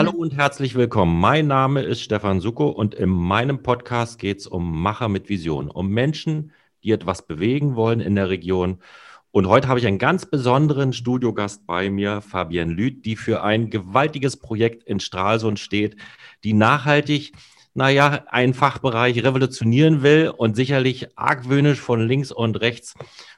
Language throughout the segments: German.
Hallo und herzlich willkommen. Mein Name ist Stefan Suko und in meinem Podcast geht es um Macher mit Vision, um Menschen, die etwas bewegen wollen in der Region. Und heute habe ich einen ganz besonderen Studiogast bei mir, Fabienne Lüth, die für ein gewaltiges Projekt in Stralsund steht, die nachhaltig, naja, einen Fachbereich revolutionieren will und sicherlich argwöhnisch von links und rechts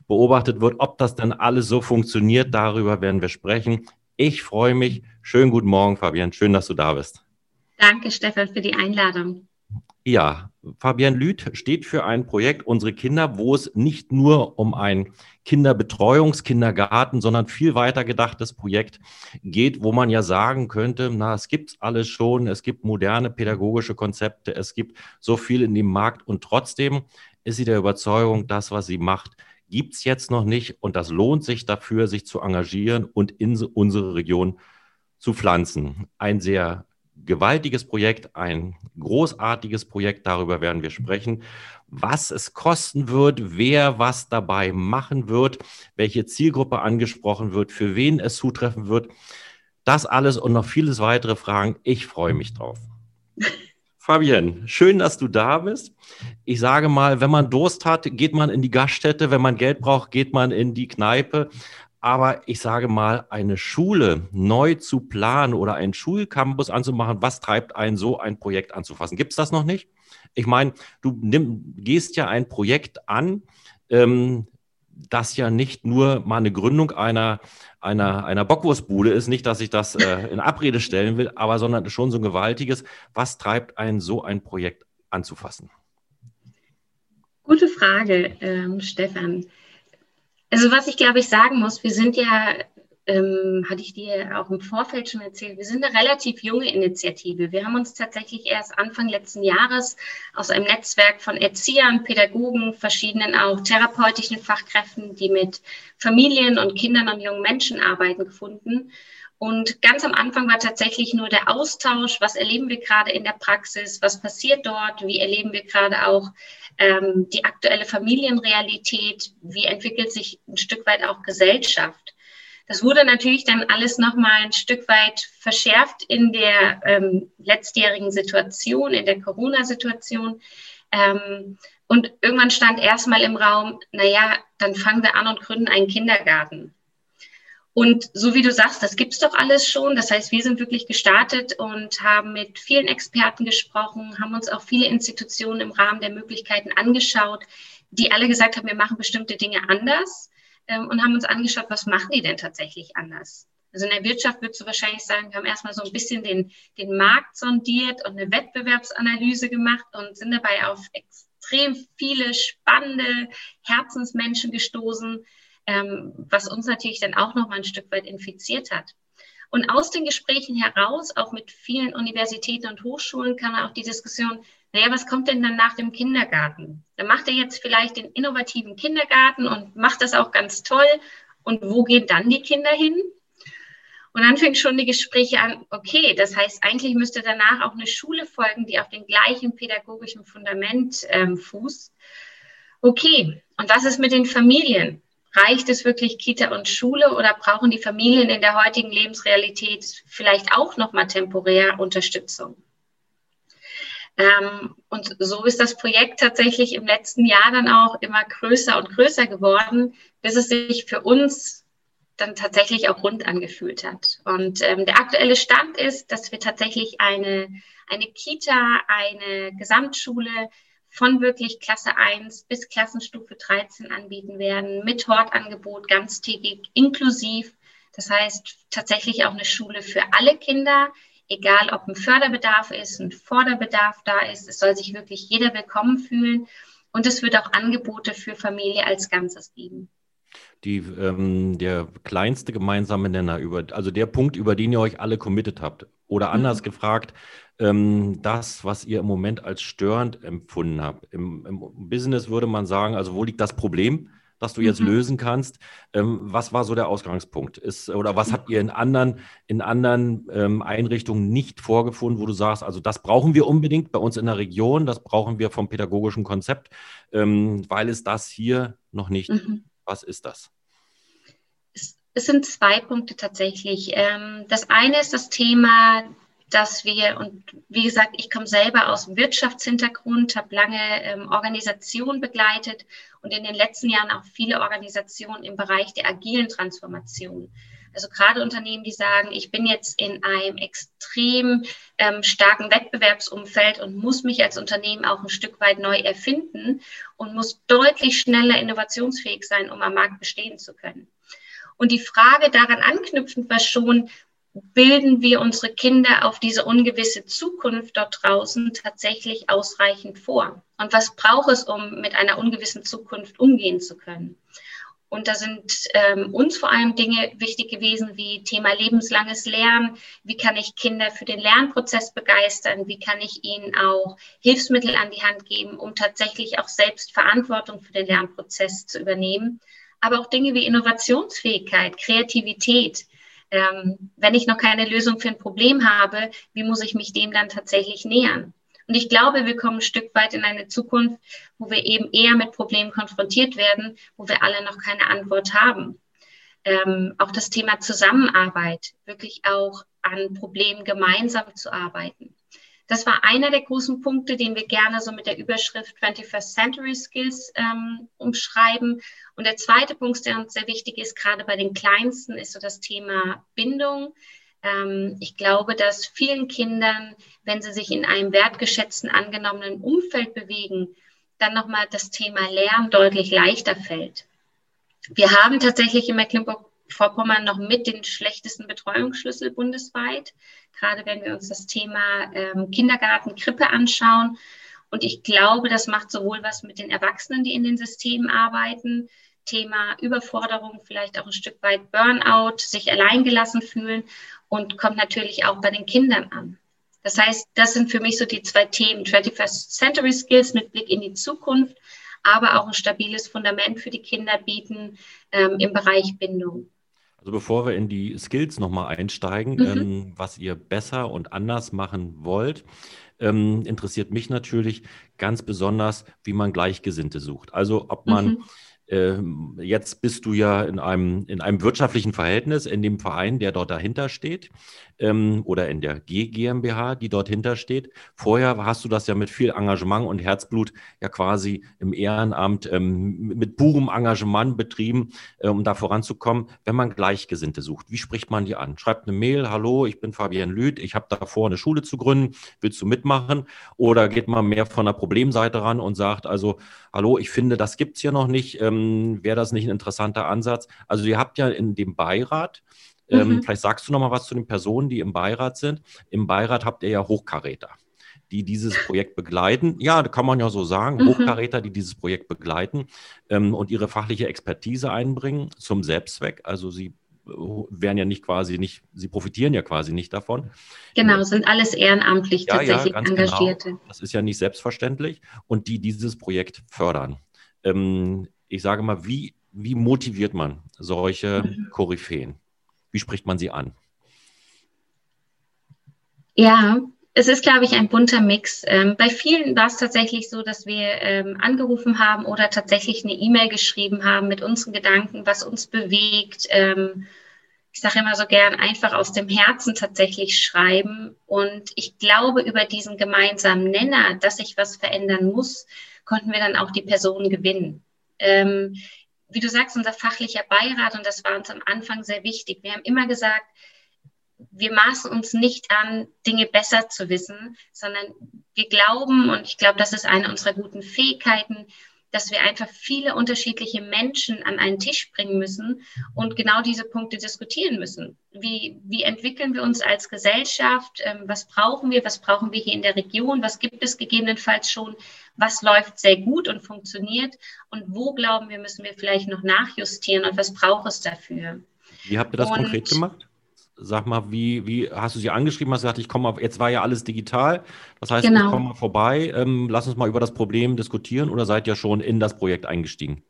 beobachtet wird, ob das dann alles so funktioniert. Darüber werden wir sprechen. Ich freue mich. Schönen guten Morgen, Fabian. Schön, dass du da bist. Danke, Stefan, für die Einladung. Ja, Fabian Lüth steht für ein Projekt Unsere Kinder, wo es nicht nur um ein Kinderbetreuungskindergarten, sondern viel weiter gedachtes Projekt geht, wo man ja sagen könnte, na, es gibt alles schon, es gibt moderne pädagogische Konzepte, es gibt so viel in dem Markt und trotzdem ist sie der Überzeugung, das, was sie macht, gibt es jetzt noch nicht und das lohnt sich dafür, sich zu engagieren und in unsere Region zu pflanzen. Ein sehr gewaltiges Projekt, ein großartiges Projekt, darüber werden wir sprechen. Was es kosten wird, wer was dabei machen wird, welche Zielgruppe angesprochen wird, für wen es zutreffen wird. Das alles und noch vieles weitere Fragen. Ich freue mich drauf. Fabienne, schön, dass du da bist. Ich sage mal, wenn man Durst hat, geht man in die Gaststätte. Wenn man Geld braucht, geht man in die Kneipe. Aber ich sage mal, eine Schule neu zu planen oder einen Schulcampus anzumachen, was treibt einen so, ein Projekt anzufassen? Gibt es das noch nicht? Ich meine, du nimm, gehst ja ein Projekt an, ähm, das ja nicht nur mal eine Gründung einer, einer, einer Bockwurstbude ist, nicht, dass ich das äh, in Abrede stellen will, aber sondern schon so ein gewaltiges, was treibt einen so ein Projekt anzufassen? Gute Frage, ähm, Stefan. Also was ich glaube ich sagen muss, wir sind ja, ähm, hatte ich dir auch im Vorfeld schon erzählt, wir sind eine relativ junge Initiative. Wir haben uns tatsächlich erst Anfang letzten Jahres aus einem Netzwerk von Erziehern, Pädagogen, verschiedenen auch therapeutischen Fachkräften, die mit Familien und Kindern und jungen Menschen arbeiten, gefunden. Und ganz am Anfang war tatsächlich nur der Austausch, was erleben wir gerade in der Praxis, was passiert dort, wie erleben wir gerade auch ähm, die aktuelle Familienrealität, wie entwickelt sich ein Stück weit auch Gesellschaft. Das wurde natürlich dann alles nochmal ein Stück weit verschärft in der ähm, letztjährigen Situation, in der Corona-Situation. Ähm, und irgendwann stand erstmal im Raum, naja, dann fangen wir an und gründen einen Kindergarten. Und so wie du sagst, das gibt's doch alles schon. Das heißt, wir sind wirklich gestartet und haben mit vielen Experten gesprochen, haben uns auch viele Institutionen im Rahmen der Möglichkeiten angeschaut, die alle gesagt haben, wir machen bestimmte Dinge anders ähm, und haben uns angeschaut, was machen die denn tatsächlich anders. Also in der Wirtschaft würdest du wahrscheinlich sagen, wir haben erstmal so ein bisschen den, den Markt sondiert und eine Wettbewerbsanalyse gemacht und sind dabei auf extrem viele spannende Herzensmenschen gestoßen, ähm, was uns natürlich dann auch noch mal ein Stück weit infiziert hat. Und aus den Gesprächen heraus, auch mit vielen Universitäten und Hochschulen, kam auch die Diskussion, naja, was kommt denn dann nach dem Kindergarten? Da macht er jetzt vielleicht den innovativen Kindergarten und macht das auch ganz toll. Und wo gehen dann die Kinder hin? Und dann fing schon die Gespräche an, okay, das heißt, eigentlich müsste danach auch eine Schule folgen, die auf dem gleichen pädagogischen Fundament ähm, fußt. Okay, und was ist mit den Familien? Reicht es wirklich Kita und Schule oder brauchen die Familien in der heutigen Lebensrealität vielleicht auch nochmal temporär Unterstützung? Ähm, und so ist das Projekt tatsächlich im letzten Jahr dann auch immer größer und größer geworden, bis es sich für uns dann tatsächlich auch rund angefühlt hat. Und ähm, der aktuelle Stand ist, dass wir tatsächlich eine, eine Kita, eine Gesamtschule, von wirklich Klasse 1 bis Klassenstufe 13 anbieten werden, mit Hortangebot ganztägig inklusiv. Das heißt tatsächlich auch eine Schule für alle Kinder, egal ob ein Förderbedarf ist, ein Vorderbedarf da ist. Es soll sich wirklich jeder willkommen fühlen. Und es wird auch Angebote für Familie als Ganzes geben. Die, ähm, der kleinste gemeinsame Nenner, über, also der Punkt, über den ihr euch alle committed habt. Oder anders mhm. gefragt, ähm, das, was ihr im Moment als störend empfunden habt. Im, Im, Business würde man sagen, also wo liegt das Problem, das du jetzt mhm. lösen kannst? Ähm, was war so der Ausgangspunkt? Ist, oder was habt ihr in anderen, in anderen ähm, Einrichtungen nicht vorgefunden, wo du sagst, also das brauchen wir unbedingt bei uns in der Region, das brauchen wir vom pädagogischen Konzept, ähm, weil es das hier noch nicht. Mhm. Was ist das? Es sind zwei Punkte tatsächlich. Ähm, das eine ist das Thema dass wir, und wie gesagt, ich komme selber aus dem Wirtschaftshintergrund, habe lange ähm, Organisationen begleitet und in den letzten Jahren auch viele Organisationen im Bereich der agilen Transformation. Also gerade Unternehmen, die sagen, ich bin jetzt in einem extrem ähm, starken Wettbewerbsumfeld und muss mich als Unternehmen auch ein Stück weit neu erfinden und muss deutlich schneller innovationsfähig sein, um am Markt bestehen zu können. Und die Frage daran anknüpfend war schon, bilden wir unsere Kinder auf diese ungewisse Zukunft dort draußen tatsächlich ausreichend vor? Und was braucht es, um mit einer ungewissen Zukunft umgehen zu können? Und da sind ähm, uns vor allem Dinge wichtig gewesen wie Thema lebenslanges Lernen. Wie kann ich Kinder für den Lernprozess begeistern? Wie kann ich ihnen auch Hilfsmittel an die Hand geben, um tatsächlich auch selbst Verantwortung für den Lernprozess zu übernehmen? Aber auch Dinge wie Innovationsfähigkeit, Kreativität. Ähm, wenn ich noch keine Lösung für ein Problem habe, wie muss ich mich dem dann tatsächlich nähern? Und ich glaube, wir kommen ein Stück weit in eine Zukunft, wo wir eben eher mit Problemen konfrontiert werden, wo wir alle noch keine Antwort haben. Ähm, auch das Thema Zusammenarbeit, wirklich auch an Problemen gemeinsam zu arbeiten. Das war einer der großen Punkte, den wir gerne so mit der Überschrift 21st Century Skills ähm, umschreiben. Und der zweite Punkt, der uns sehr wichtig ist, gerade bei den Kleinsten, ist so das Thema Bindung. Ähm, ich glaube, dass vielen Kindern, wenn sie sich in einem wertgeschätzten, angenommenen Umfeld bewegen, dann nochmal das Thema Lernen deutlich leichter fällt. Wir haben tatsächlich in Mecklenburg-Vorpommern noch mit den schlechtesten Betreuungsschlüssel bundesweit, gerade wenn wir uns das Thema ähm, Kindergarten, Krippe anschauen. Und ich glaube, das macht sowohl was mit den Erwachsenen, die in den Systemen arbeiten, Thema Überforderung, vielleicht auch ein Stück weit Burnout, sich alleingelassen fühlen und kommt natürlich auch bei den Kindern an. Das heißt, das sind für mich so die zwei Themen, 21st Century Skills mit Blick in die Zukunft, aber auch ein stabiles Fundament für die Kinder bieten ähm, im Bereich Bindung. Also bevor wir in die Skills nochmal einsteigen, mhm. ähm, was ihr besser und anders machen wollt, ähm, interessiert mich natürlich ganz besonders, wie man Gleichgesinnte sucht. Also ob man mhm jetzt bist du ja in einem, in einem wirtschaftlichen Verhältnis in dem Verein, der dort dahinter steht ähm, oder in der G GmbH, die dort hinter steht. Vorher hast du das ja mit viel Engagement und Herzblut ja quasi im Ehrenamt ähm, mit purem Engagement betrieben, äh, um da voranzukommen. Wenn man Gleichgesinnte sucht, wie spricht man die an? Schreibt eine Mail, hallo, ich bin Fabian Lüth, ich habe davor eine Schule zu gründen, willst du mitmachen? Oder geht man mehr von der Problemseite ran und sagt, also, hallo, ich finde, das gibt es hier noch nicht, ähm, wäre das nicht ein interessanter Ansatz? Also ihr habt ja in dem Beirat, ähm, mhm. Vielleicht sagst du noch mal was zu den Personen, die im Beirat sind. Im Beirat habt ihr ja Hochkaräter, die dieses Projekt begleiten. Ja, kann man ja so sagen. Mhm. Hochkaräter, die dieses Projekt begleiten ähm, und ihre fachliche Expertise einbringen zum Selbstzweck. Also sie äh, werden ja nicht quasi nicht, sie profitieren ja quasi nicht davon. Genau, sind alles ehrenamtlich ja, tatsächlich ja. Engagierte. Genau. Das ist ja nicht selbstverständlich und die dieses Projekt fördern. Ähm, ich sage mal, wie, wie motiviert man solche. Koryphäen? Wie spricht man sie an? Ja, es ist, glaube ich, ein bunter Mix. Ähm, bei vielen war es tatsächlich so, dass wir ähm, angerufen haben oder tatsächlich eine E-Mail geschrieben haben mit unseren Gedanken, was uns bewegt. Ähm, ich sage immer so gern, einfach aus dem Herzen tatsächlich schreiben. Und ich glaube, über diesen gemeinsamen Nenner, dass sich was verändern muss, konnten wir dann auch die Personen gewinnen. Ähm, wie du sagst, unser fachlicher Beirat, und das war uns am Anfang sehr wichtig. Wir haben immer gesagt, wir maßen uns nicht an, Dinge besser zu wissen, sondern wir glauben, und ich glaube, das ist eine unserer guten Fähigkeiten, dass wir einfach viele unterschiedliche Menschen an einen Tisch bringen müssen und genau diese Punkte diskutieren müssen. Wie, wie entwickeln wir uns als Gesellschaft? Ähm, was brauchen wir? Was brauchen wir hier in der Region? Was gibt es gegebenenfalls schon? Was läuft sehr gut und funktioniert? Und wo glauben wir, müssen wir vielleicht noch nachjustieren und was braucht es dafür? Wie habt ihr das und, konkret gemacht? Sag mal, wie, wie hast du sie angeschrieben, hast gesagt, ich komme, jetzt war ja alles digital, das heißt, genau. ich komme mal vorbei, ähm, lass uns mal über das Problem diskutieren oder seid ihr schon in das Projekt eingestiegen?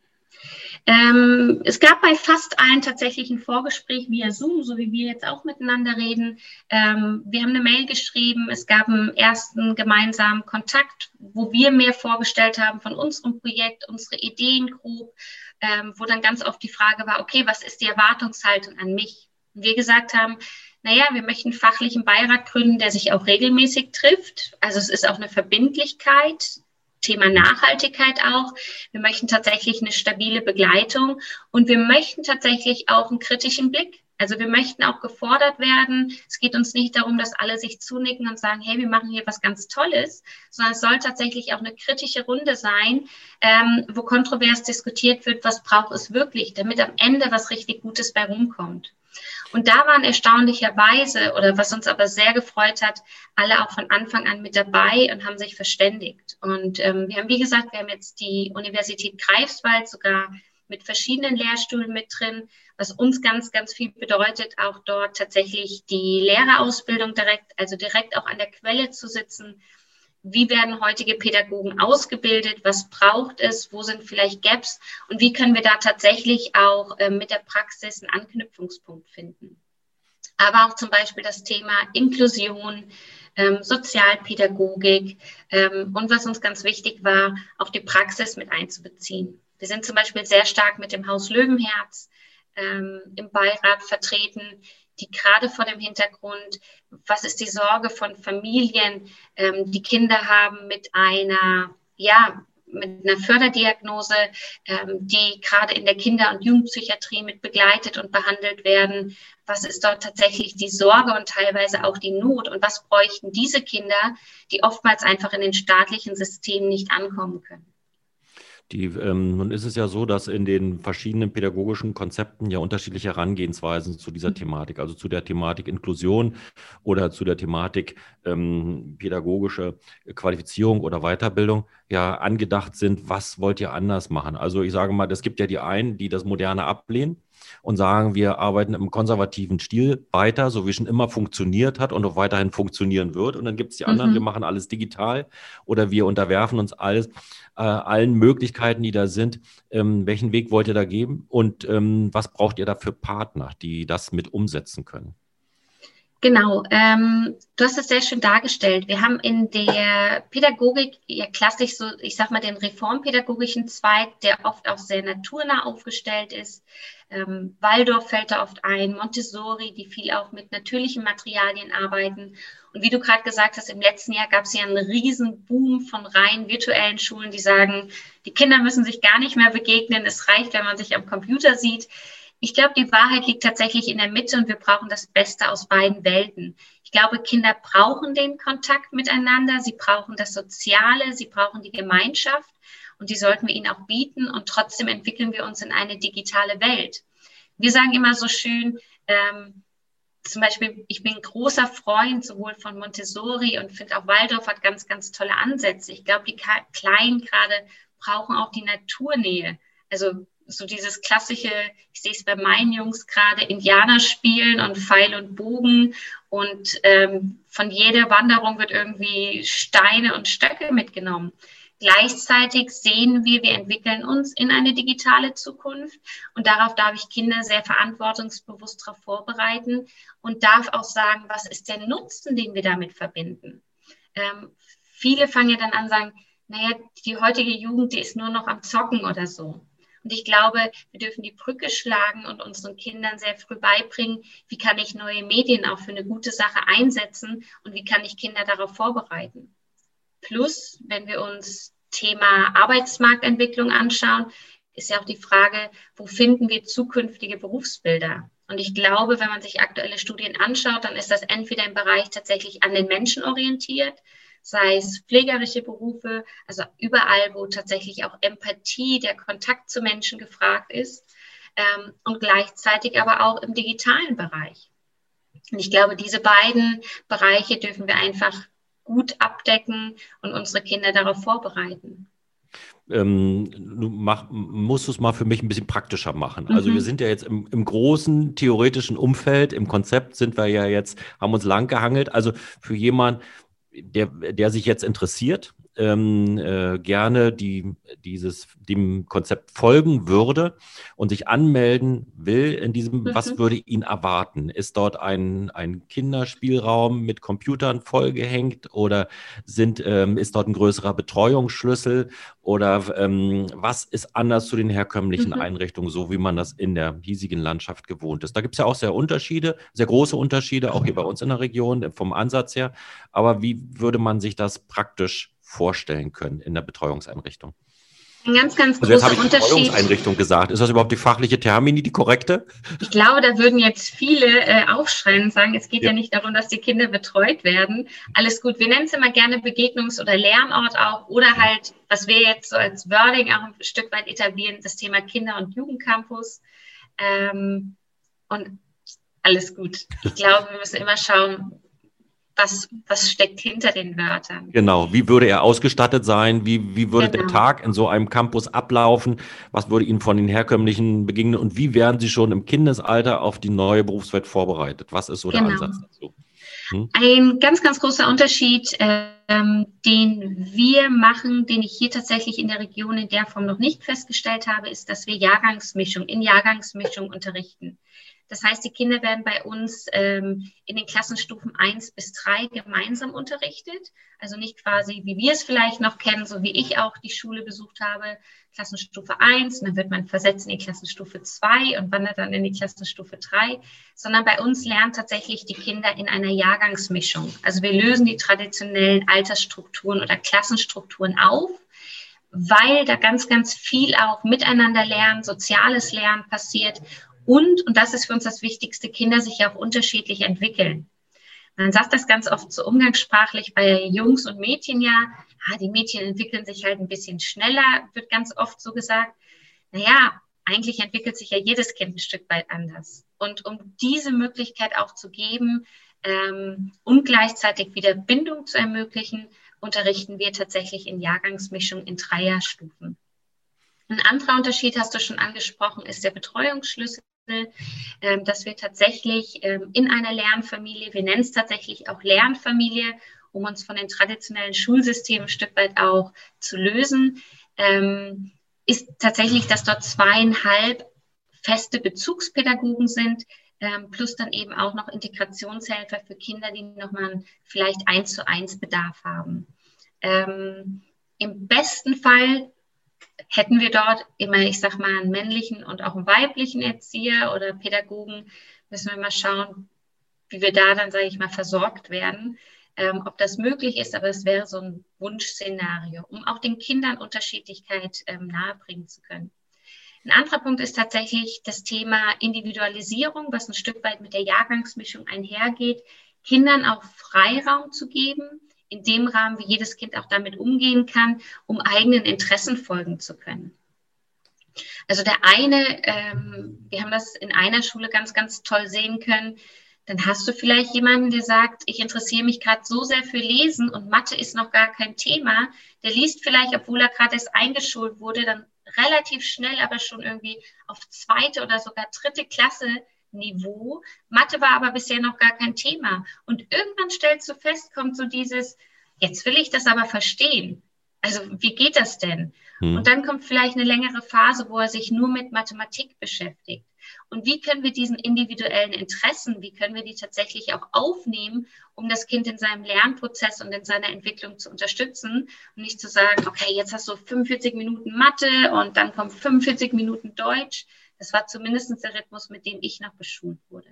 Ähm, es gab bei fast allen tatsächlich ein Vorgespräch via Zoom, so wie wir jetzt auch miteinander reden. Ähm, wir haben eine Mail geschrieben, es gab einen ersten gemeinsamen Kontakt, wo wir mehr vorgestellt haben von unserem Projekt, unsere Ideen grob, ähm, wo dann ganz oft die Frage war, okay, was ist die Erwartungshaltung an mich? Wir gesagt haben, naja, wir möchten einen fachlichen Beirat gründen, der sich auch regelmäßig trifft. Also es ist auch eine Verbindlichkeit, Thema Nachhaltigkeit auch. Wir möchten tatsächlich eine stabile Begleitung und wir möchten tatsächlich auch einen kritischen Blick. Also wir möchten auch gefordert werden. Es geht uns nicht darum, dass alle sich zunicken und sagen, hey, wir machen hier was ganz Tolles, sondern es soll tatsächlich auch eine kritische Runde sein, ähm, wo kontrovers diskutiert wird, was braucht es wirklich, damit am Ende was richtig Gutes bei rumkommt. Und da waren erstaunlicherweise, oder was uns aber sehr gefreut hat, alle auch von Anfang an mit dabei und haben sich verständigt. Und ähm, wir haben, wie gesagt, wir haben jetzt die Universität Greifswald sogar mit verschiedenen Lehrstühlen mit drin, was uns ganz, ganz viel bedeutet, auch dort tatsächlich die Lehrerausbildung direkt, also direkt auch an der Quelle zu sitzen, wie werden heutige Pädagogen ausgebildet, was braucht es, wo sind vielleicht Gaps und wie können wir da tatsächlich auch äh, mit der Praxis einen Anknüpfungspunkt finden. Aber auch zum Beispiel das Thema Inklusion, ähm, Sozialpädagogik ähm, und was uns ganz wichtig war, auch die Praxis mit einzubeziehen. Wir sind zum Beispiel sehr stark mit dem Haus Löwenherz ähm, im Beirat vertreten, die gerade vor dem Hintergrund, was ist die Sorge von Familien, ähm, die Kinder haben mit einer, ja, mit einer Förderdiagnose, ähm, die gerade in der Kinder- und Jugendpsychiatrie mit begleitet und behandelt werden. Was ist dort tatsächlich die Sorge und teilweise auch die Not? Und was bräuchten diese Kinder, die oftmals einfach in den staatlichen Systemen nicht ankommen können? Die, ähm, nun ist es ja so, dass in den verschiedenen pädagogischen Konzepten ja unterschiedliche Herangehensweisen zu dieser mhm. Thematik, also zu der Thematik Inklusion oder zu der Thematik ähm, pädagogische Qualifizierung oder Weiterbildung ja angedacht sind. Was wollt ihr anders machen? Also ich sage mal, es gibt ja die einen, die das Moderne ablehnen und sagen, wir arbeiten im konservativen Stil weiter, so wie schon immer funktioniert hat und auch weiterhin funktionieren wird. Und dann gibt es die anderen, mhm. wir machen alles digital oder wir unterwerfen uns alles, äh, allen Möglichkeiten, die da sind. Ähm, welchen Weg wollt ihr da geben und ähm, was braucht ihr da für Partner, die das mit umsetzen können? Genau, ähm, du hast es sehr schön dargestellt. Wir haben in der Pädagogik ja klassisch so, ich sag mal, den reformpädagogischen Zweig, der oft auch sehr naturnah aufgestellt ist. Ähm, Waldorf fällt da oft ein, Montessori, die viel auch mit natürlichen Materialien arbeiten. Und wie du gerade gesagt hast, im letzten Jahr gab es ja einen riesen Boom von rein virtuellen Schulen, die sagen, die Kinder müssen sich gar nicht mehr begegnen. Es reicht, wenn man sich am Computer sieht. Ich glaube, die Wahrheit liegt tatsächlich in der Mitte und wir brauchen das Beste aus beiden Welten. Ich glaube, Kinder brauchen den Kontakt miteinander, sie brauchen das Soziale, sie brauchen die Gemeinschaft und die sollten wir ihnen auch bieten und trotzdem entwickeln wir uns in eine digitale Welt. Wir sagen immer so schön, ähm, zum Beispiel, ich bin großer Freund sowohl von Montessori und finde auch Waldorf hat ganz, ganz tolle Ansätze. Ich glaube, die Kleinen gerade brauchen auch die Naturnähe. Also so dieses klassische, ich sehe es bei meinen Jungs gerade, Indianer spielen und Pfeil und Bogen und ähm, von jeder Wanderung wird irgendwie Steine und Stöcke mitgenommen. Gleichzeitig sehen wir, wir entwickeln uns in eine digitale Zukunft und darauf darf ich Kinder sehr verantwortungsbewusst darauf vorbereiten und darf auch sagen, was ist der Nutzen, den wir damit verbinden. Ähm, viele fangen ja dann an sagen, naja, die heutige Jugend, die ist nur noch am Zocken oder so. Und ich glaube, wir dürfen die Brücke schlagen und unseren Kindern sehr früh beibringen, wie kann ich neue Medien auch für eine gute Sache einsetzen und wie kann ich Kinder darauf vorbereiten. Plus, wenn wir uns Thema Arbeitsmarktentwicklung anschauen, ist ja auch die Frage, wo finden wir zukünftige Berufsbilder? Und ich glaube, wenn man sich aktuelle Studien anschaut, dann ist das entweder im Bereich tatsächlich an den Menschen orientiert, sei es pflegerische Berufe, also überall, wo tatsächlich auch Empathie, der Kontakt zu Menschen gefragt ist ähm, und gleichzeitig aber auch im digitalen Bereich. Und ich glaube, diese beiden Bereiche dürfen wir einfach gut abdecken und unsere Kinder darauf vorbereiten. Ähm, du mach, musst es mal für mich ein bisschen praktischer machen. Also mhm. wir sind ja jetzt im, im, großen theoretischen Umfeld, im Konzept sind wir ja jetzt, haben uns lang gehangelt. Also für jemanden, der, der sich jetzt interessiert ähm, äh, gerne die, dieses, dem Konzept folgen würde und sich anmelden will in diesem, mhm. was würde ihn erwarten? Ist dort ein, ein Kinderspielraum mit Computern vollgehängt oder sind, ähm, ist dort ein größerer Betreuungsschlüssel oder ähm, was ist anders zu den herkömmlichen mhm. Einrichtungen, so wie man das in der hiesigen Landschaft gewohnt ist? Da gibt es ja auch sehr Unterschiede, sehr große Unterschiede, auch hier bei uns in der Region vom Ansatz her. Aber wie würde man sich das praktisch vorstellen können in der Betreuungseinrichtung? Ein ganz, ganz also jetzt habe ich Betreuungseinrichtung gesagt. Ist das überhaupt die fachliche Termini, die korrekte? Ich glaube, da würden jetzt viele äh, aufschreien und sagen, es geht ja. ja. nicht darum, dass die Kinder betreut werden. Alles gut. Wir nennen es immer gerne Begegnungs- oder Lernort auch oder halt, was wir jetzt so als Wording auch ein Stück weit etablieren, das Thema Kinder- und Jugendcampus. Ähm, und alles gut. Ich glaube, wir müssen immer schauen, was, was steckt hinter den Wörtern. Genau, wie würde er ausgestattet sein? Wie, wie würde genau. der Tag in so einem Campus ablaufen? Was würde Ihnen von den herkömmlichen begegnen? Und wie werden Sie schon im Kindesalter auf die neue Berufswelt vorbereitet? Was ist so genau. der Ansatz dazu? Hm? Ein ganz, ganz großer Unterschied, ähm, den wir machen, den ich hier tatsächlich in der Region in der Form noch nicht festgestellt habe, ist, dass wir Jahrgangsmischung, in Jahrgangsmischung unterrichten. Das heißt, die Kinder werden bei uns ähm, in den Klassenstufen 1 bis 3 gemeinsam unterrichtet. Also nicht quasi, wie wir es vielleicht noch kennen, so wie ich auch die Schule besucht habe, Klassenstufe 1, und dann wird man versetzt in die Klassenstufe 2 und wandert dann in die Klassenstufe 3, sondern bei uns lernen tatsächlich die Kinder in einer Jahrgangsmischung. Also wir lösen die traditionellen Altersstrukturen oder Klassenstrukturen auf weil da ganz, ganz viel auch miteinander lernen, soziales Lernen passiert und, und das ist für uns das Wichtigste, Kinder sich auch unterschiedlich entwickeln. Man sagt das ganz oft so umgangssprachlich bei Jungs und Mädchen ja, ah, die Mädchen entwickeln sich halt ein bisschen schneller, wird ganz oft so gesagt. Naja, eigentlich entwickelt sich ja jedes Kind ein Stück weit anders. Und um diese Möglichkeit auch zu geben ähm, und gleichzeitig wieder Bindung zu ermöglichen, unterrichten wir tatsächlich in Jahrgangsmischung in Dreierstufen. Ein anderer Unterschied, hast du schon angesprochen, ist der Betreuungsschlüssel. Ähm, dass wir tatsächlich ähm, in einer Lernfamilie, wir nennen es tatsächlich auch Lernfamilie, um uns von den traditionellen Schulsystemen ein Stück weit auch zu lösen, ähm, ist tatsächlich, dass dort zweieinhalb feste Bezugspädagogen sind, plus dann eben auch noch Integrationshelfer für Kinder, die nochmal vielleicht eins zu eins Bedarf haben. Im besten Fall hätten wir dort immer, ich sag mal, einen männlichen und auch einen weiblichen Erzieher oder Pädagogen, müssen wir mal schauen, wie wir da dann, sage ich mal, versorgt werden, ähm, ob das möglich ist, aber es wäre so ein Wunschszenario, um auch den Kindern Unterschiedlichkeit ähm, nahebringen zu können. Ein anderer Punkt ist tatsächlich das Thema Individualisierung, was ein Stück weit mit der Jahrgangsmischung einhergeht, Kindern auch Freiraum zu geben, in dem Rahmen, wie jedes Kind auch damit umgehen kann, um eigenen Interessen folgen zu können. Also der eine, ähm, wir haben das in einer Schule ganz, ganz toll sehen können, dann hast du vielleicht jemanden, der sagt, ich interessiere mich gerade so sehr für Lesen und Mathe ist noch gar kein Thema. Der liest vielleicht, obwohl er gerade erst eingeschult wurde, dann relativ schnell, aber schon irgendwie auf zweite oder sogar dritte Klasse Niveau. Mathe war aber bisher noch gar kein Thema. Und irgendwann stellst du fest, kommt so dieses, jetzt will ich das aber verstehen. Also wie geht das denn? Hm. Und dann kommt vielleicht eine längere Phase, wo er sich nur mit Mathematik beschäftigt. Und wie können wir diesen individuellen Interessen, wie können wir die tatsächlich auch aufnehmen, um das Kind in seinem Lernprozess und in seiner Entwicklung zu unterstützen und nicht zu sagen, okay, jetzt hast du 45 Minuten Mathe und dann kommt 45 Minuten Deutsch, das war zumindest der Rhythmus, mit dem ich noch beschult wurde.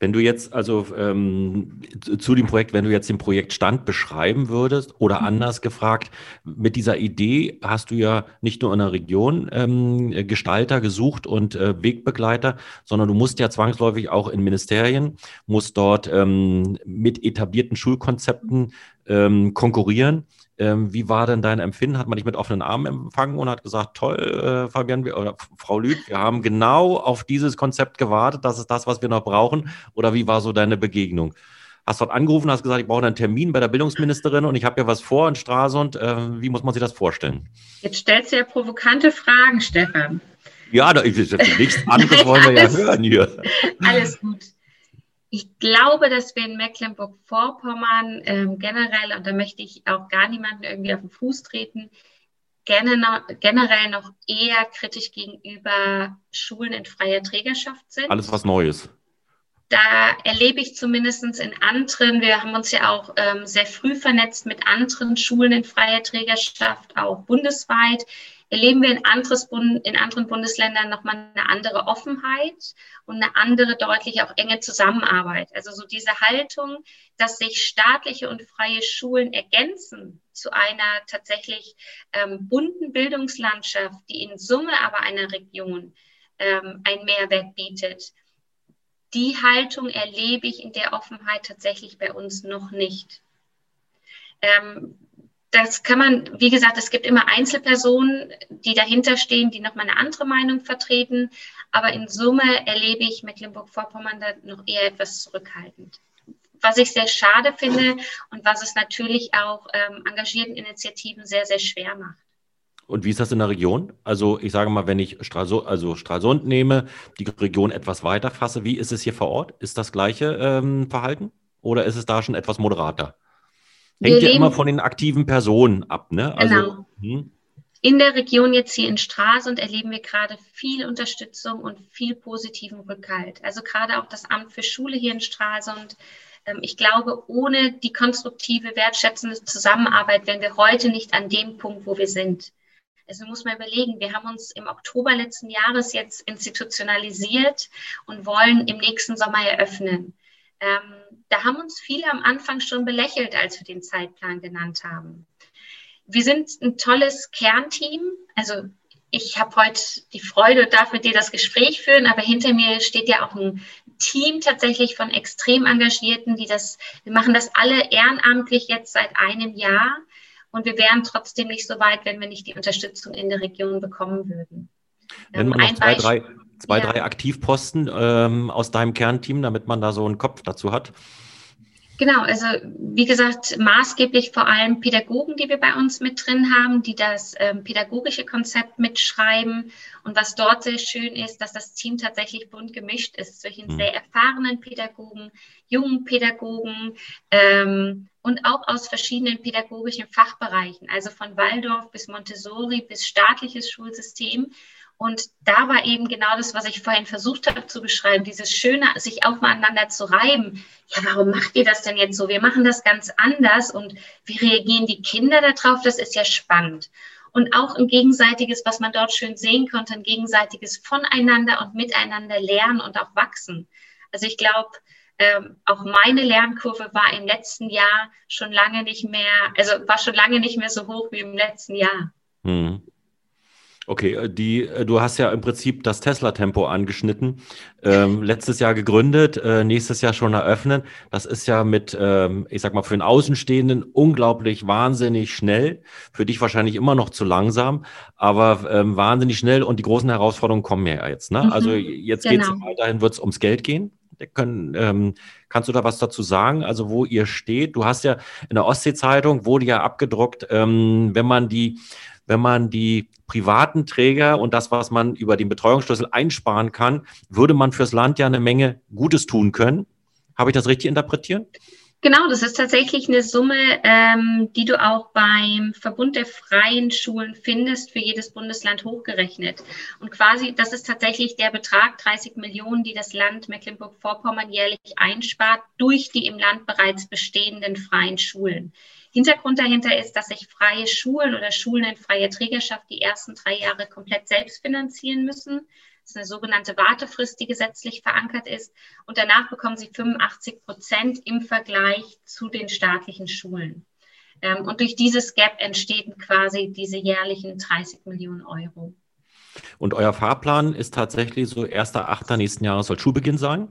Wenn du jetzt also ähm, zu dem Projekt, wenn du jetzt den Projektstand beschreiben würdest oder mhm. anders gefragt, mit dieser Idee hast du ja nicht nur in der Region ähm, Gestalter gesucht und äh, Wegbegleiter, sondern du musst ja zwangsläufig auch in Ministerien, musst dort ähm, mit etablierten Schulkonzepten ähm, konkurrieren. Ähm, wie war denn dein Empfinden? Hat man dich mit offenen Armen empfangen und hat gesagt, toll, äh, Fabian wir, oder Frau Lüth, wir haben genau auf dieses Konzept gewartet, das ist das, was wir noch brauchen? Oder wie war so deine Begegnung? Hast dort angerufen, hast gesagt, ich brauche einen Termin bei der Bildungsministerin und ich habe ja was vor in Stralsund. Äh, wie muss man sich das vorstellen? Jetzt stellst du ja provokante Fragen, Stefan. Ja, da ist nichts anderes wollen wir ja hören hier. Alles gut. Ich glaube, dass wir in Mecklenburg-Vorpommern ähm, generell, und da möchte ich auch gar niemanden irgendwie auf den Fuß treten, generell noch eher kritisch gegenüber Schulen in freier Trägerschaft sind. Alles was Neues. Da erlebe ich zumindest in anderen, wir haben uns ja auch ähm, sehr früh vernetzt mit anderen Schulen in freier Trägerschaft, auch bundesweit, erleben wir in, anderes Bund, in anderen Bundesländern nochmal eine andere Offenheit und eine andere, deutlich auch enge Zusammenarbeit. Also so diese Haltung, dass sich staatliche und freie Schulen ergänzen zu einer tatsächlich ähm, bunten Bildungslandschaft, die in Summe aber einer Region ähm, einen Mehrwert bietet. Die Haltung erlebe ich in der Offenheit tatsächlich bei uns noch nicht. Ähm, das kann man, wie gesagt, es gibt immer Einzelpersonen, die dahinter stehen, die nochmal eine andere Meinung vertreten. Aber in Summe erlebe ich Mecklenburg-Vorpommern da noch eher etwas zurückhaltend. Was ich sehr schade finde und was es natürlich auch ähm, engagierten Initiativen sehr, sehr schwer macht. Und wie ist das in der Region? Also ich sage mal, wenn ich Stralsund, also Stralsund nehme, die Region etwas weiter fasse, wie ist es hier vor Ort? Ist das gleiche ähm, Verhalten oder ist es da schon etwas moderater? Hängt ja immer von den aktiven Personen ab, ne? Also, genau. Hm. In der Region jetzt hier in Stralsund erleben wir gerade viel Unterstützung und viel positiven Rückhalt. Also gerade auch das Amt für Schule hier in Stralsund. Ähm, ich glaube, ohne die konstruktive, wertschätzende Zusammenarbeit wären wir heute nicht an dem Punkt, wo wir sind. Also muss man überlegen, wir haben uns im Oktober letzten Jahres jetzt institutionalisiert und wollen im nächsten Sommer eröffnen. Ähm, da haben uns viele am Anfang schon belächelt, als wir den Zeitplan genannt haben. Wir sind ein tolles Kernteam. Also ich habe heute die Freude und darf mit dir das Gespräch führen, aber hinter mir steht ja auch ein Team tatsächlich von extrem Engagierten, die das, wir machen das alle ehrenamtlich jetzt seit einem Jahr und wir wären trotzdem nicht so weit, wenn wir nicht die Unterstützung in der Region bekommen würden. Wenn man noch zwei, drei, zwei, ja. drei Aktivposten ähm, aus deinem Kernteam, damit man da so einen Kopf dazu hat. Genau, also wie gesagt, maßgeblich vor allem Pädagogen, die wir bei uns mit drin haben, die das ähm, pädagogische Konzept mitschreiben. Und was dort sehr schön ist, dass das Team tatsächlich bunt gemischt ist zwischen mhm. sehr erfahrenen Pädagogen, jungen Pädagogen ähm, und auch aus verschiedenen pädagogischen Fachbereichen, also von Waldorf bis Montessori bis staatliches Schulsystem. Und da war eben genau das, was ich vorhin versucht habe zu beschreiben, dieses Schöne, sich aufeinander zu reiben. Ja, warum macht ihr das denn jetzt so? Wir machen das ganz anders und wie reagieren die Kinder darauf? Das ist ja spannend. Und auch ein gegenseitiges, was man dort schön sehen konnte, ein gegenseitiges Voneinander und Miteinander lernen und auch wachsen. Also ich glaube, ähm, auch meine Lernkurve war im letzten Jahr schon lange nicht mehr, also war schon lange nicht mehr so hoch wie im letzten Jahr. Hm. Okay, äh, die, äh, du hast ja im Prinzip das Tesla-Tempo angeschnitten. Ähm, letztes Jahr gegründet, äh, nächstes Jahr schon eröffnen. Das ist ja mit, ähm, ich sag mal, für den Außenstehenden unglaublich wahnsinnig schnell. Für dich wahrscheinlich immer noch zu langsam, aber ähm, wahnsinnig schnell und die großen Herausforderungen kommen ja jetzt. Ne? Also mhm, jetzt genau. geht es weiterhin, wird es ums Geld gehen. Können, ähm, kannst du da was dazu sagen? Also wo ihr steht? Du hast ja in der Ostsee-Zeitung wurde ja abgedruckt, ähm, wenn man die wenn man die privaten Träger und das, was man über den Betreuungsschlüssel einsparen kann, würde man fürs Land ja eine Menge Gutes tun können. Habe ich das richtig interpretiert? Genau, das ist tatsächlich eine Summe, ähm, die du auch beim Verbund der freien Schulen findest, für jedes Bundesland hochgerechnet. Und quasi, das ist tatsächlich der Betrag, 30 Millionen, die das Land Mecklenburg-Vorpommern jährlich einspart durch die im Land bereits bestehenden freien Schulen. Hintergrund dahinter ist, dass sich freie Schulen oder Schulen in freier Trägerschaft die ersten drei Jahre komplett selbst finanzieren müssen. Das ist eine sogenannte Wartefrist, die gesetzlich verankert ist. Und danach bekommen sie 85 Prozent im Vergleich zu den staatlichen Schulen. Ähm, und durch dieses Gap entstehen quasi diese jährlichen 30 Millionen Euro. Und euer Fahrplan ist tatsächlich so 1.8. nächsten Jahres soll Schulbeginn sein.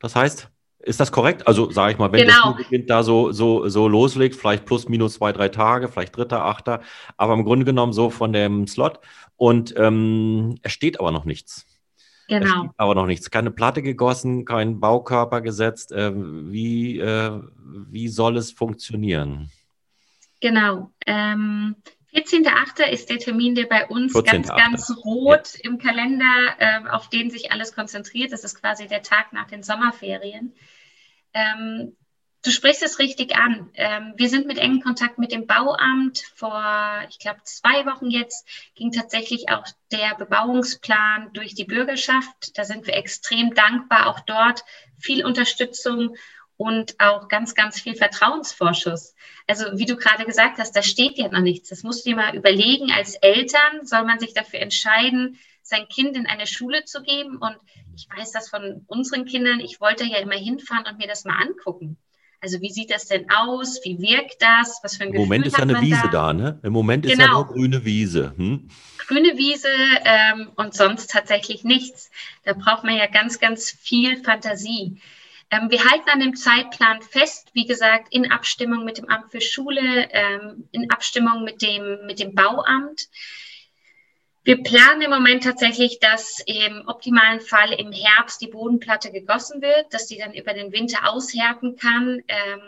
Das heißt, ist das korrekt? Also sage ich mal, wenn genau. das Kind da so, so, so loslegt, vielleicht plus minus zwei, drei Tage, vielleicht dritter, achter, aber im Grunde genommen so von dem Slot. Und ähm, es steht aber noch nichts. Genau. Aber noch nichts. Keine Platte gegossen, kein Baukörper gesetzt. Äh, wie, äh, wie soll es funktionieren? Genau. Ähm, 14.8. ist der Termin, der bei uns ganz, ganz rot ja. im Kalender, äh, auf den sich alles konzentriert. Das ist quasi der Tag nach den Sommerferien. Ähm, Du sprichst es richtig an. Ähm, wir sind mit engem Kontakt mit dem Bauamt. Vor, ich glaube, zwei Wochen jetzt ging tatsächlich auch der Bebauungsplan durch die Bürgerschaft. Da sind wir extrem dankbar. Auch dort viel Unterstützung und auch ganz, ganz viel Vertrauensvorschuss. Also wie du gerade gesagt hast, da steht ja noch nichts. Das musst du dir mal überlegen. Als Eltern soll man sich dafür entscheiden, sein Kind in eine Schule zu geben. Und ich weiß das von unseren Kindern. Ich wollte ja immer hinfahren und mir das mal angucken. Also wie sieht das denn aus? Wie wirkt das? Was für ein Im Gefühl Moment ist ja eine Wiese da? da? ne? Im Moment genau. ist ja genau. nur grüne Wiese. Hm? Grüne Wiese ähm, und sonst tatsächlich nichts. Da braucht man ja ganz, ganz viel Fantasie. Ähm, wir halten an dem Zeitplan fest, wie gesagt, in Abstimmung mit dem Amt für Schule, ähm, in Abstimmung mit dem, mit dem Bauamt. Wir planen im Moment tatsächlich, dass im optimalen Fall im Herbst die Bodenplatte gegossen wird, dass die dann über den Winter aushärten kann ähm,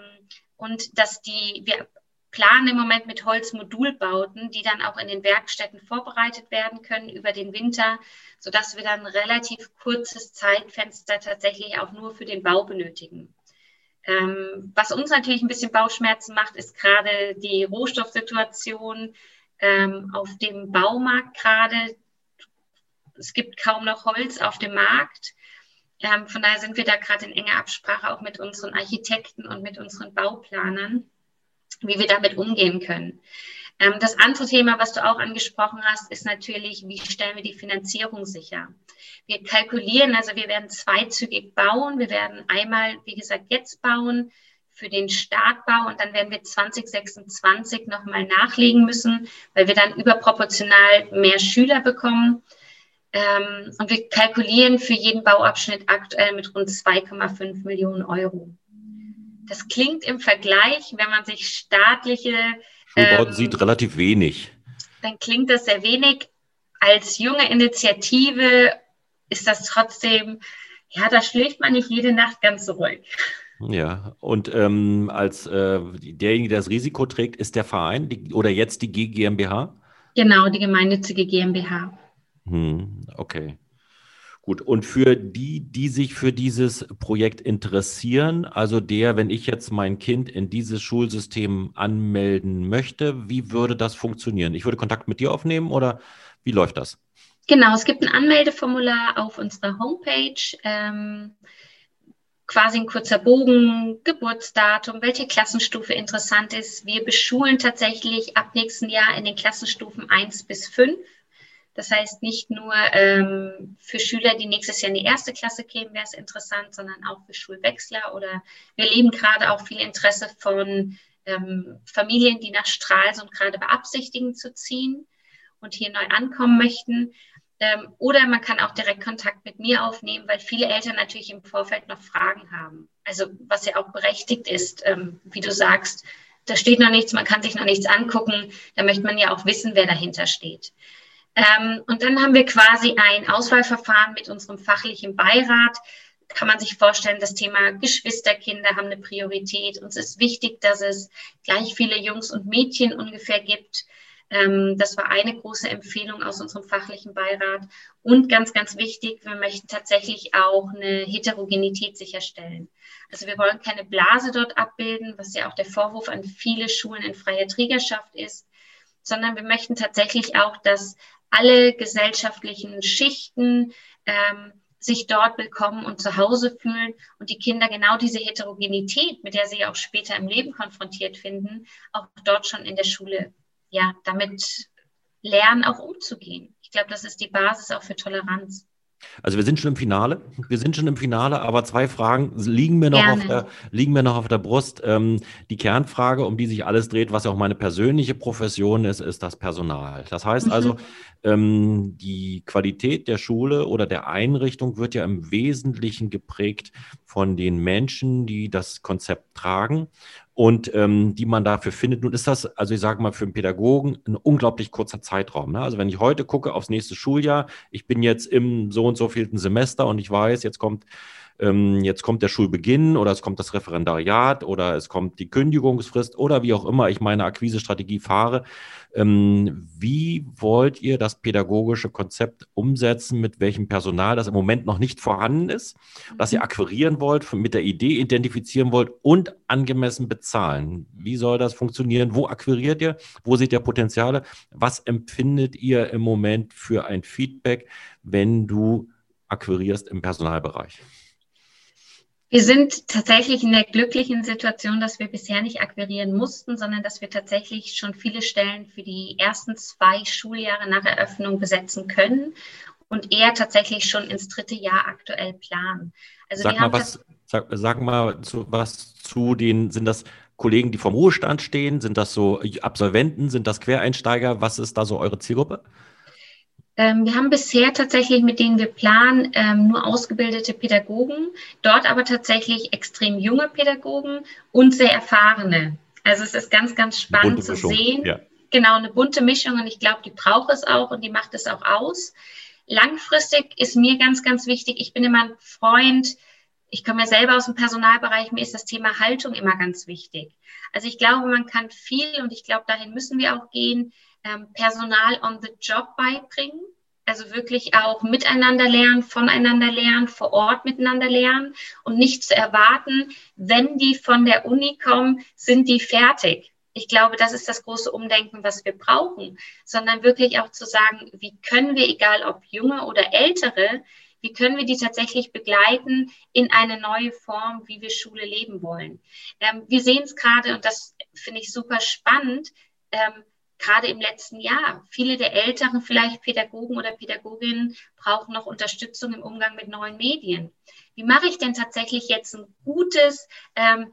und dass die, wir planen im Moment mit Holzmodulbauten, die dann auch in den Werkstätten vorbereitet werden können über den Winter, sodass wir dann relativ kurzes Zeitfenster tatsächlich auch nur für den Bau benötigen. Ähm, was uns natürlich ein bisschen Bauchschmerzen macht, ist gerade die Rohstoffsituation ähm, auf dem Baumarkt gerade. Es gibt kaum noch Holz auf dem Markt. Ähm, von daher sind wir da gerade in enger Absprache auch mit unseren Architekten und mit unseren Bauplanern, wie wir damit umgehen können. Ähm, das andere Thema, was du auch angesprochen hast, ist natürlich, wie stellen wir die Finanzierung sicher? Wir kalkulieren, also wir werden zweizügig bauen. Wir werden einmal, wie gesagt, jetzt bauen für den Startbau und dann werden wir 2026 nochmal nachlegen müssen, weil wir dann überproportional mehr Schüler bekommen. Ähm, und wir kalkulieren für jeden Bauabschnitt aktuell mit rund 2,5 Millionen Euro. Das klingt im Vergleich, wenn man sich staatliche ähm, sieht, relativ wenig. Dann klingt das sehr wenig. Als junge Initiative ist das trotzdem, ja, da schläft man nicht jede Nacht ganz so ruhig. Ja, und ähm, als äh, derjenige, der das Risiko trägt, ist der Verein die, oder jetzt die GmbH? Genau, die gemeinnützige GmbH. Hm, okay. Gut, und für die, die sich für dieses Projekt interessieren, also der, wenn ich jetzt mein Kind in dieses Schulsystem anmelden möchte, wie würde das funktionieren? Ich würde Kontakt mit dir aufnehmen oder wie läuft das? Genau, es gibt ein Anmeldeformular auf unserer Homepage. Ähm, quasi ein kurzer Bogen, Geburtsdatum, welche Klassenstufe interessant ist. Wir beschulen tatsächlich ab nächsten Jahr in den Klassenstufen 1 bis 5. Das heißt, nicht nur ähm, für Schüler, die nächstes Jahr in die erste Klasse kämen, wäre es interessant, sondern auch für Schulwechsler oder wir erleben gerade auch viel Interesse von ähm, Familien, die nach Stralsund gerade beabsichtigen zu ziehen und hier neu ankommen möchten. Ähm, oder man kann auch direkt Kontakt mit mir aufnehmen, weil viele Eltern natürlich im Vorfeld noch Fragen haben. Also was ja auch berechtigt ist, ähm, wie du sagst, da steht noch nichts, man kann sich noch nichts angucken. Da möchte man ja auch wissen, wer dahinter steht. Ähm, und dann haben wir quasi ein Auswahlverfahren mit unserem fachlichen Beirat. Kann man sich vorstellen, das Thema Geschwisterkinder haben eine Priorität. Uns ist wichtig, dass es gleich viele Jungs und Mädchen ungefähr gibt. Ähm, das war eine große Empfehlung aus unserem fachlichen Beirat. Und ganz, ganz wichtig, wir möchten tatsächlich auch eine Heterogenität sicherstellen. Also wir wollen keine Blase dort abbilden, was ja auch der Vorwurf an viele Schulen in freier Trägerschaft ist, sondern wir möchten tatsächlich auch, dass alle gesellschaftlichen Schichten ähm, sich dort willkommen und zu Hause fühlen und die Kinder genau diese Heterogenität, mit der sie auch später im Leben konfrontiert finden, auch dort schon in der Schule ja, damit lernen, auch umzugehen. Ich glaube, das ist die Basis auch für Toleranz. Also wir sind schon im Finale. Wir sind schon im Finale, aber zwei Fragen liegen mir noch, auf der, liegen mir noch auf der Brust. Ähm, die Kernfrage, um die sich alles dreht, was ja auch meine persönliche Profession ist, ist das Personal. Das heißt mhm. also, ähm, die Qualität der Schule oder der Einrichtung wird ja im Wesentlichen geprägt von den Menschen, die das Konzept tragen und ähm, die man dafür findet. Nun ist das, also ich sage mal, für einen Pädagogen ein unglaublich kurzer Zeitraum. Ne? Also wenn ich heute gucke aufs nächste Schuljahr, ich bin jetzt im so und so vielten Semester und ich weiß, jetzt kommt ähm, jetzt kommt der Schulbeginn oder es kommt das Referendariat oder es kommt die Kündigungsfrist oder wie auch immer ich meine Akquisestrategie fahre. Ähm, wie wollt ihr das pädagogische Konzept umsetzen, mit welchem Personal das im Moment noch nicht vorhanden ist, das ihr mhm. akquirieren wollt, mit der Idee identifizieren wollt und angemessen bezahlen? Wie soll das funktionieren? Wo akquiriert ihr? Wo seht ihr Potenziale? Was empfindet ihr im Moment für ein Feedback, wenn du akquirierst im Personalbereich? Wir sind tatsächlich in der glücklichen Situation, dass wir bisher nicht akquirieren mussten, sondern dass wir tatsächlich schon viele Stellen für die ersten zwei Schuljahre nach Eröffnung besetzen können und eher tatsächlich schon ins dritte Jahr aktuell planen. Also sag mal was, sag, sag, mal zu, was zu den, sind das Kollegen, die vom Ruhestand stehen? Sind das so Absolventen? Sind das Quereinsteiger? Was ist da so eure Zielgruppe? Ähm, wir haben bisher tatsächlich, mit denen wir planen, ähm, nur ausgebildete Pädagogen, dort aber tatsächlich extrem junge Pädagogen und sehr erfahrene. Also es ist ganz, ganz spannend zu sehen. Ja. Genau, eine bunte Mischung und ich glaube, die braucht es auch und die macht es auch aus. Langfristig ist mir ganz, ganz wichtig, ich bin immer ein Freund, ich komme ja selber aus dem Personalbereich, mir ist das Thema Haltung immer ganz wichtig. Also ich glaube, man kann viel und ich glaube, dahin müssen wir auch gehen, ähm, Personal on the Job beibringen. Also wirklich auch miteinander lernen, voneinander lernen, vor Ort miteinander lernen und nicht zu erwarten, wenn die von der Uni kommen, sind die fertig. Ich glaube, das ist das große Umdenken, was wir brauchen, sondern wirklich auch zu sagen, wie können wir, egal ob junge oder ältere, wie können wir die tatsächlich begleiten in eine neue Form, wie wir Schule leben wollen. Ähm, wir sehen es gerade, und das finde ich super spannend, ähm, gerade im letzten Jahr. Viele der älteren vielleicht Pädagogen oder Pädagoginnen brauchen noch Unterstützung im Umgang mit neuen Medien. Wie mache ich denn tatsächlich jetzt ein gutes ähm,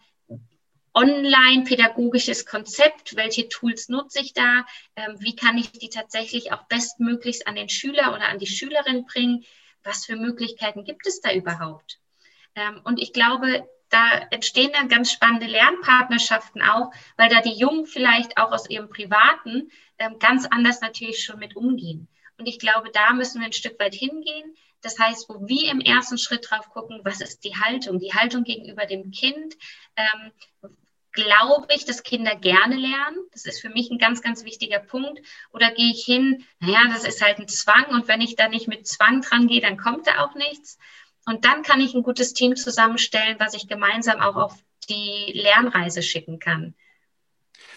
online-pädagogisches Konzept? Welche Tools nutze ich da? Ähm, wie kann ich die tatsächlich auch bestmöglichst an den Schüler oder an die Schülerin bringen? Was für Möglichkeiten gibt es da überhaupt? Ähm, und ich glaube, da entstehen dann ganz spannende Lernpartnerschaften auch, weil da die Jungen vielleicht auch aus ihrem Privaten ähm, ganz anders natürlich schon mit umgehen. Und ich glaube, da müssen wir ein Stück weit hingehen. Das heißt, wo wir im ersten Schritt drauf gucken, was ist die Haltung? Die Haltung gegenüber dem Kind. Ähm, glaube ich, dass Kinder gerne lernen? Das ist für mich ein ganz, ganz wichtiger Punkt. Oder gehe ich hin, naja, das ist halt ein Zwang und wenn ich da nicht mit Zwang dran gehe, dann kommt da auch nichts. Und dann kann ich ein gutes Team zusammenstellen, was ich gemeinsam auch auf die Lernreise schicken kann.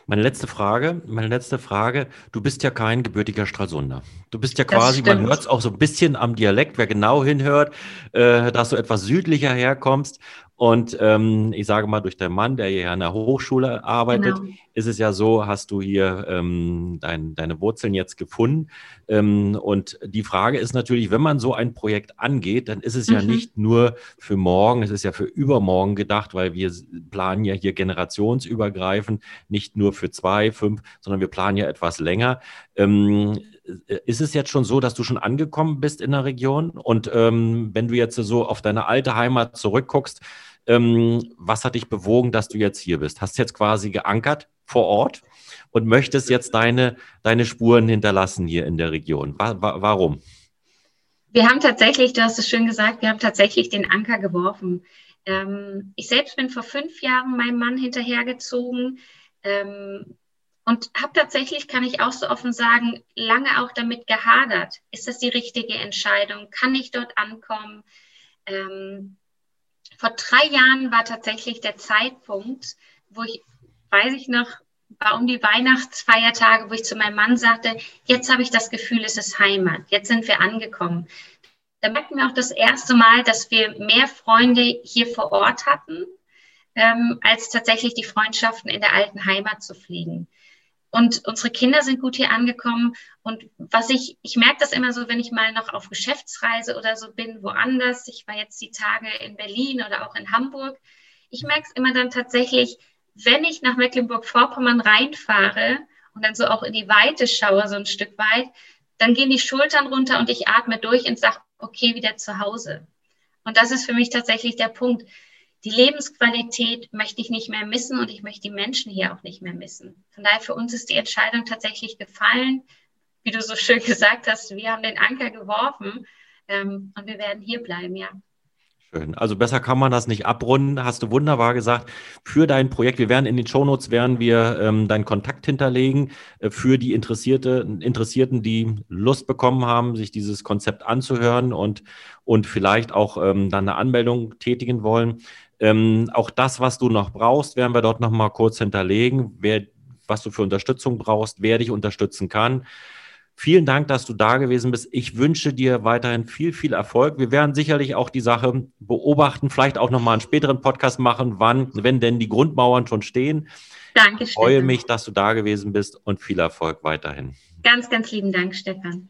Meine letzte Frage, meine letzte Frage. Du bist ja kein gebürtiger Stralsunder. Du bist ja quasi, man hört es auch so ein bisschen am Dialekt, wer genau hinhört, äh, dass du etwas südlicher herkommst. Und ähm, ich sage mal, durch deinen Mann, der hier an der Hochschule arbeitet, genau. ist es ja so, hast du hier ähm, dein, deine Wurzeln jetzt gefunden. Ähm, und die Frage ist natürlich, wenn man so ein Projekt angeht, dann ist es mhm. ja nicht nur für morgen, es ist ja für übermorgen gedacht, weil wir planen ja hier generationsübergreifend, nicht nur für zwei, fünf, sondern wir planen ja etwas länger. Ähm, ist es jetzt schon so, dass du schon angekommen bist in der Region? Und ähm, wenn du jetzt so auf deine alte Heimat zurückguckst, ähm, was hat dich bewogen, dass du jetzt hier bist? Hast jetzt quasi geankert vor Ort und möchtest jetzt deine, deine Spuren hinterlassen hier in der Region? Wa wa warum? Wir haben tatsächlich, du hast es schön gesagt, wir haben tatsächlich den Anker geworfen. Ähm, ich selbst bin vor fünf Jahren meinem Mann hinterhergezogen. Ähm, und habe tatsächlich, kann ich auch so offen sagen, lange auch damit gehadert. Ist das die richtige Entscheidung? Kann ich dort ankommen? Ähm, vor drei Jahren war tatsächlich der Zeitpunkt, wo ich, weiß ich noch, war um die Weihnachtsfeiertage, wo ich zu meinem Mann sagte, jetzt habe ich das Gefühl, es ist Heimat, jetzt sind wir angekommen. Da merkten wir auch das erste Mal, dass wir mehr Freunde hier vor Ort hatten, ähm, als tatsächlich die Freundschaften in der alten Heimat zu pflegen. Und unsere Kinder sind gut hier angekommen. Und was ich, ich merke das immer so, wenn ich mal noch auf Geschäftsreise oder so bin, woanders. Ich war jetzt die Tage in Berlin oder auch in Hamburg. Ich merke es immer dann tatsächlich, wenn ich nach Mecklenburg-Vorpommern reinfahre und dann so auch in die Weite schaue, so ein Stück weit, dann gehen die Schultern runter und ich atme durch und sage, okay, wieder zu Hause. Und das ist für mich tatsächlich der Punkt die Lebensqualität möchte ich nicht mehr missen und ich möchte die Menschen hier auch nicht mehr missen. Von daher für uns ist die Entscheidung tatsächlich gefallen. Wie du so schön gesagt hast, wir haben den Anker geworfen ähm, und wir werden hier bleiben, ja. Schön. Also besser kann man das nicht abrunden. Hast du wunderbar gesagt. Für dein Projekt, wir werden in den Shownotes werden wir ähm, deinen Kontakt hinterlegen äh, für die Interessierte, Interessierten, die Lust bekommen haben, sich dieses Konzept anzuhören und, und vielleicht auch ähm, dann eine Anmeldung tätigen wollen. Ähm, auch das, was du noch brauchst, werden wir dort nochmal kurz hinterlegen. Wer, was du für Unterstützung brauchst, wer dich unterstützen kann. Vielen Dank, dass du da gewesen bist. Ich wünsche dir weiterhin viel, viel Erfolg. Wir werden sicherlich auch die Sache beobachten, vielleicht auch nochmal einen späteren Podcast machen, wann, wenn denn die Grundmauern schon stehen. Danke, ich freue Stefan. mich, dass du da gewesen bist und viel Erfolg weiterhin. Ganz, ganz lieben Dank, Stefan.